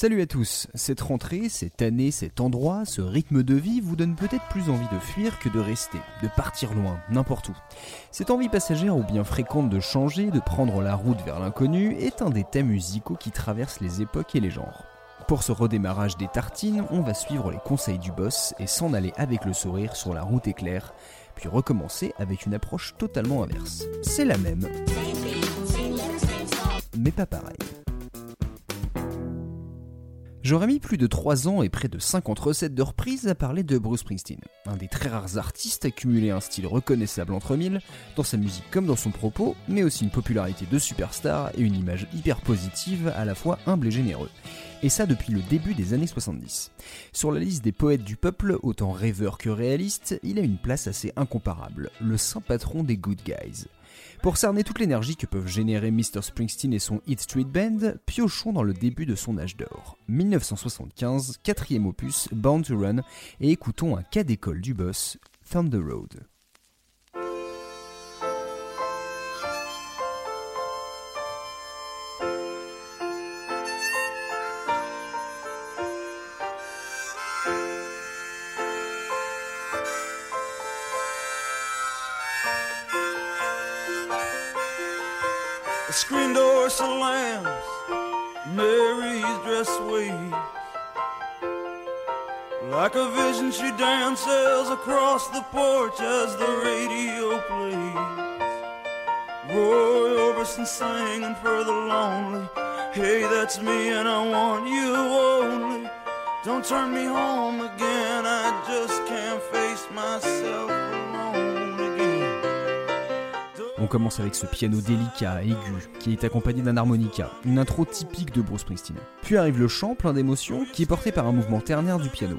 Salut à tous, cette rentrée, cette année, cet endroit, ce rythme de vie vous donne peut-être plus envie de fuir que de rester, de partir loin, n'importe où. Cette envie passagère ou bien fréquente de changer, de prendre la route vers l'inconnu est un des thèmes musicaux qui traversent les époques et les genres. Pour ce redémarrage des tartines, on va suivre les conseils du boss et s'en aller avec le sourire sur la route éclair, puis recommencer avec une approche totalement inverse. C'est la même, mais pas pareil. J'aurais mis plus de 3 ans et près de 50 recettes de reprise à parler de Bruce Springsteen, un des très rares artistes à cumuler un style reconnaissable entre mille, dans sa musique comme dans son propos, mais aussi une popularité de superstar et une image hyper positive, à la fois humble et généreux. Et ça depuis le début des années 70. Sur la liste des poètes du peuple, autant rêveur que réaliste, il a une place assez incomparable, le saint patron des good guys. Pour cerner toute l'énergie que peuvent générer Mr. Springsteen et son Hit Street Band, piochons dans le début de son âge d'or. 1975, quatrième opus, Bound to Run, et écoutons un cas d'école du boss, Thunder Road. The screen door slams, Mary's dress waves. Like a vision, she dances across the porch as the radio plays. Roy Orbison singing for the lonely. Hey, that's me, and I want you only. Don't turn me home again, I just can't face myself alone commence avec ce piano délicat, aigu, qui est accompagné d'un harmonica, une intro typique de Bruce Springsteen. Puis arrive le chant plein d'émotions, qui est porté par un mouvement ternaire du piano.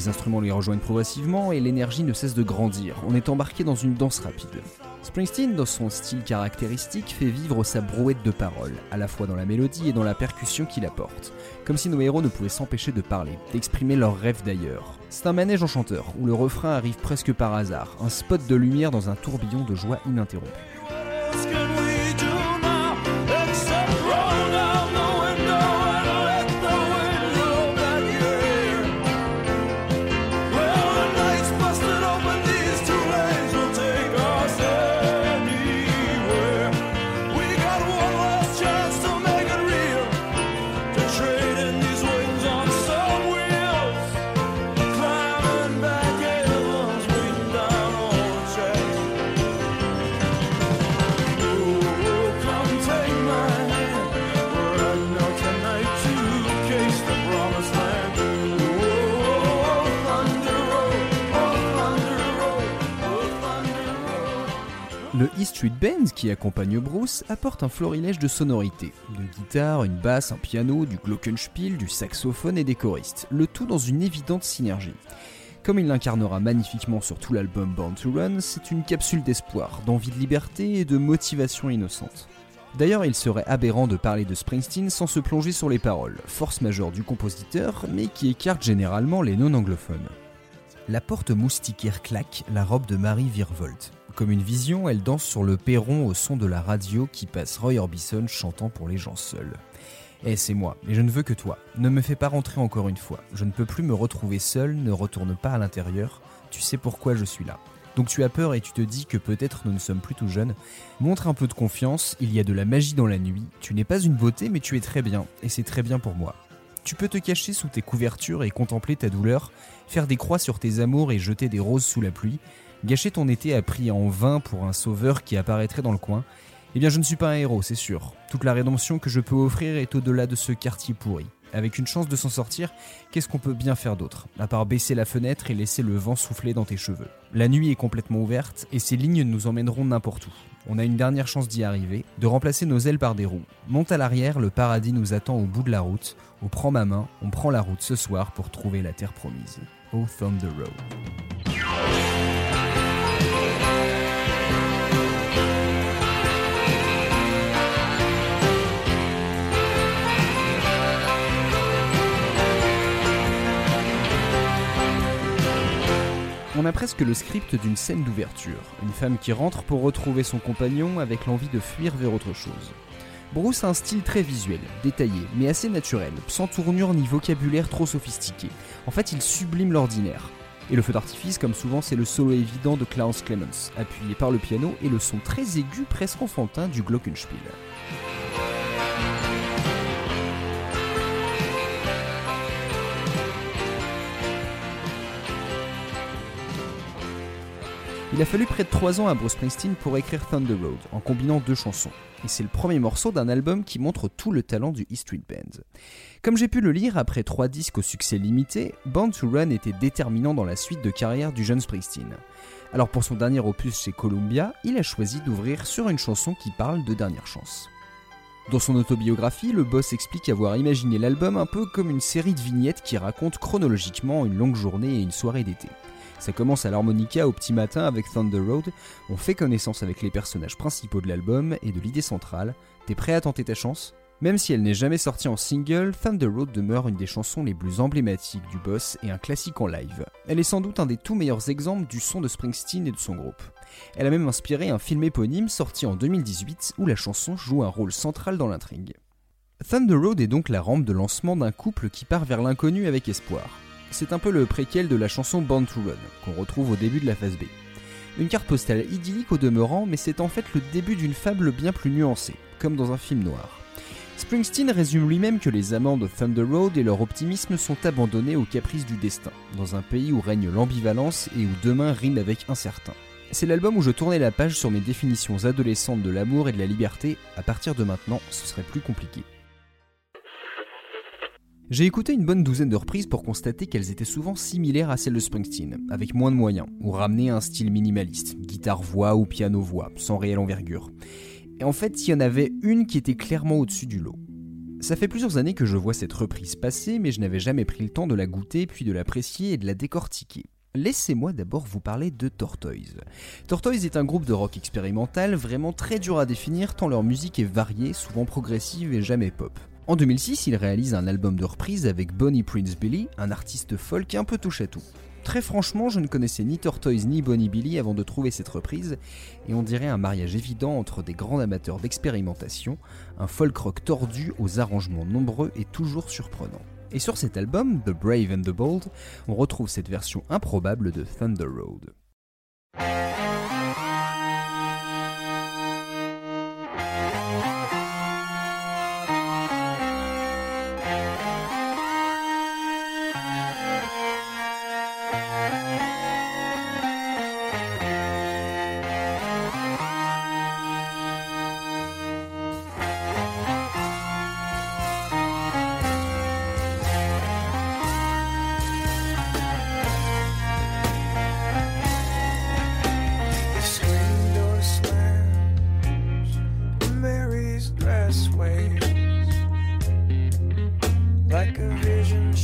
Les instruments les rejoignent progressivement et l'énergie ne cesse de grandir. On est embarqué dans une danse rapide. Springsteen, dans son style caractéristique, fait vivre sa brouette de paroles, à la fois dans la mélodie et dans la percussion qu'il apporte. Comme si nos héros ne pouvaient s'empêcher de parler, d'exprimer leurs rêves d'ailleurs. C'est un manège enchanteur, où le refrain arrive presque par hasard, un spot de lumière dans un tourbillon de joie ininterrompu. Street Band, qui accompagne Bruce, apporte un florilège de sonorités. De guitare, une basse, un piano, du glockenspiel, du saxophone et des choristes. Le tout dans une évidente synergie. Comme il l'incarnera magnifiquement sur tout l'album Born to Run, c'est une capsule d'espoir, d'envie de liberté et de motivation innocente. D'ailleurs, il serait aberrant de parler de Springsteen sans se plonger sur les paroles, force majeure du compositeur, mais qui écarte généralement les non-anglophones. La porte moustiquaire claque, la robe de Marie virevolte. Comme une vision, elle danse sur le perron au son de la radio qui passe Roy Orbison chantant pour les gens seuls. Eh, c'est moi, mais je ne veux que toi. Ne me fais pas rentrer encore une fois. Je ne peux plus me retrouver seul, ne retourne pas à l'intérieur. Tu sais pourquoi je suis là. Donc tu as peur et tu te dis que peut-être nous ne sommes plus tout jeunes. Montre un peu de confiance, il y a de la magie dans la nuit. Tu n'es pas une beauté, mais tu es très bien, et c'est très bien pour moi. Tu peux te cacher sous tes couvertures et contempler ta douleur, faire des croix sur tes amours et jeter des roses sous la pluie, gâcher ton été à prix en vain pour un sauveur qui apparaîtrait dans le coin. Eh bien, je ne suis pas un héros, c'est sûr. Toute la rédemption que je peux offrir est au-delà de ce quartier pourri. Avec une chance de s'en sortir, qu'est-ce qu'on peut bien faire d'autre À part baisser la fenêtre et laisser le vent souffler dans tes cheveux? La nuit est complètement ouverte et ces lignes nous emmèneront n'importe où. On a une dernière chance d'y arriver, de remplacer nos ailes par des roues. Monte à l'arrière, le paradis nous attend au bout de la route. On prend ma main, on prend la route ce soir pour trouver la terre promise. Oh Thunder Road. Presque le script d'une scène d'ouverture, une femme qui rentre pour retrouver son compagnon avec l'envie de fuir vers autre chose. Bruce a un style très visuel, détaillé, mais assez naturel, sans tournure ni vocabulaire trop sophistiqué. En fait, il sublime l'ordinaire. Et le feu d'artifice, comme souvent, c'est le solo évident de Klaus Clemens, appuyé par le piano et le son très aigu, presque enfantin du Glockenspiel. Il a fallu près de 3 ans à Bruce Springsteen pour écrire Thunder Road, en combinant deux chansons. Et c'est le premier morceau d'un album qui montre tout le talent du E Street Band. Comme j'ai pu le lire après trois disques au succès limité, Band to Run était déterminant dans la suite de carrière du jeune Springsteen. Alors pour son dernier opus chez Columbia, il a choisi d'ouvrir sur une chanson qui parle de dernière chance. Dans son autobiographie, le boss explique avoir imaginé l'album un peu comme une série de vignettes qui racontent chronologiquement une longue journée et une soirée d'été. Ça commence à l'harmonica au petit matin avec Thunder Road, on fait connaissance avec les personnages principaux de l'album et de l'idée centrale. T'es prêt à tenter ta chance? Même si elle n'est jamais sortie en single, Thunder Road demeure une des chansons les plus emblématiques du boss et un classique en live. Elle est sans doute un des tout meilleurs exemples du son de Springsteen et de son groupe. Elle a même inspiré un film éponyme sorti en 2018 où la chanson joue un rôle central dans l'intrigue. Thunder Road est donc la rampe de lancement d'un couple qui part vers l'inconnu avec espoir. C'est un peu le préquel de la chanson Born to Run, qu'on retrouve au début de la phase B. Une carte postale idyllique au demeurant, mais c'est en fait le début d'une fable bien plus nuancée, comme dans un film noir. Springsteen résume lui-même que les amants de Thunder Road et leur optimisme sont abandonnés aux caprices du destin, dans un pays où règne l'ambivalence et où demain rime avec incertain. C'est l'album où je tournais la page sur mes définitions adolescentes de l'amour et de la liberté. À partir de maintenant, ce serait plus compliqué. J'ai écouté une bonne douzaine de reprises pour constater qu'elles étaient souvent similaires à celles de Springsteen, avec moins de moyens, ou ramenées à un style minimaliste, guitare-voix ou piano-voix, sans réelle envergure. Et en fait, il y en avait une qui était clairement au-dessus du lot. Ça fait plusieurs années que je vois cette reprise passer, mais je n'avais jamais pris le temps de la goûter, puis de l'apprécier et de la décortiquer. Laissez-moi d'abord vous parler de Tortoise. Tortoise est un groupe de rock expérimental vraiment très dur à définir tant leur musique est variée, souvent progressive et jamais pop. En 2006, il réalise un album de reprise avec Bonnie Prince Billy, un artiste folk un peu touche à tout. Très franchement, je ne connaissais ni Tortoise ni Bonnie Billy avant de trouver cette reprise, et on dirait un mariage évident entre des grands amateurs d'expérimentation, un folk rock tordu aux arrangements nombreux et toujours surprenants. Et sur cet album, The Brave and the Bold, on retrouve cette version improbable de Thunder Road.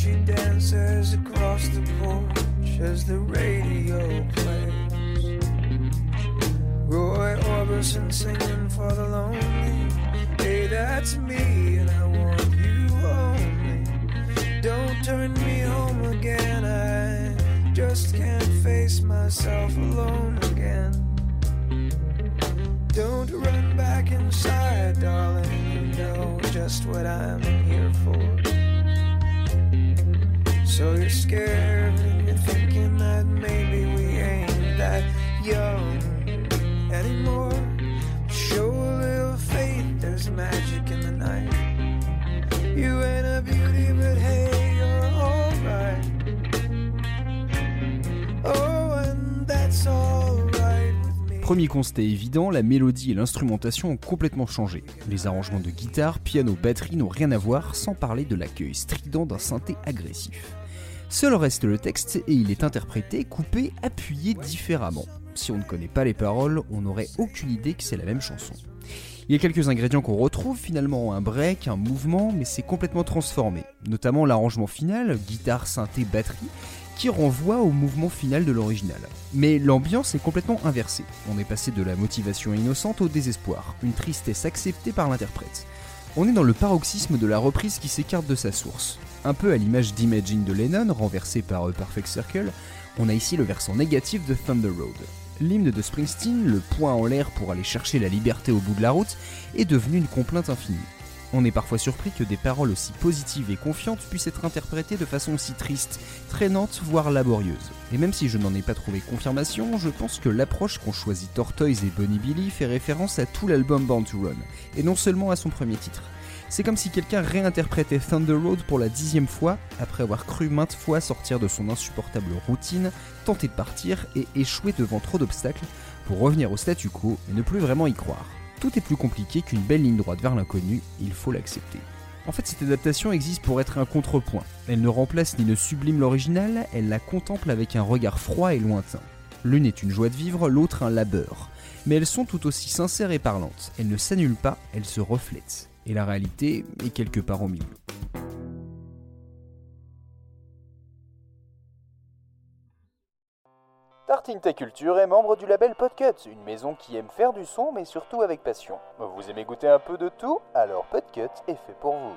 She dances across the porch as the radio plays. Roy Orbison singing for the lonely. Hey, that's me, and I want you only. Don't turn me home again. I just can't face myself alone again. Don't run back inside, darling. You know just what I'm here for. So you're scared and you're thinking that maybe we ain't that young anymore. Show a little faith, there's magic in the night. You ain't a beauty, but hey, you're alright. Oh, and that's alright. Premier constat évident, la mélodie et l'instrumentation ont complètement changé. Les arrangements de guitare, piano, batterie n'ont rien à voir, sans parler de l'accueil strident d'un synthé agressif. Seul reste le texte et il est interprété, coupé, appuyé différemment. Si on ne connaît pas les paroles, on n'aurait aucune idée que c'est la même chanson. Il y a quelques ingrédients qu'on retrouve finalement, un break, un mouvement, mais c'est complètement transformé. Notamment l'arrangement final, guitare, synthé, batterie, qui renvoie au mouvement final de l'original. Mais l'ambiance est complètement inversée. On est passé de la motivation innocente au désespoir, une tristesse acceptée par l'interprète. On est dans le paroxysme de la reprise qui s'écarte de sa source. Un peu à l'image d'Imagine de Lennon, renversé par Perfect Circle, On a ici le versant négatif de Thunder Road. L'hymne de Springsteen, le point en l'air pour aller chercher la liberté au bout de la route, est devenu une complainte infinie. On est parfois surpris que des paroles aussi positives et confiantes puissent être interprétées de façon aussi triste, traînante, voire laborieuse. Et même si je n'en ai pas trouvé confirmation, je pense que l'approche qu'ont choisi Tortoise et Bonnie Billy fait référence à tout l'album Bound to Run, et non seulement à son premier titre. C'est comme si quelqu'un réinterprétait Thunder Road pour la dixième fois, après avoir cru maintes fois sortir de son insupportable routine, tenter de partir et échouer devant trop d'obstacles, pour revenir au statu quo et ne plus vraiment y croire. Tout est plus compliqué qu'une belle ligne droite vers l'inconnu, il faut l'accepter. En fait, cette adaptation existe pour être un contrepoint. Elle ne remplace ni ne sublime l'original, elle la contemple avec un regard froid et lointain. L'une est une joie de vivre, l'autre un labeur. Mais elles sont tout aussi sincères et parlantes. Elles ne s'annulent pas, elles se reflètent. Et la réalité est quelque part au milieu. Tartine Ta Culture est membre du label Podcut, une maison qui aime faire du son mais surtout avec passion. Vous aimez goûter un peu de tout? Alors Podcut est fait pour vous.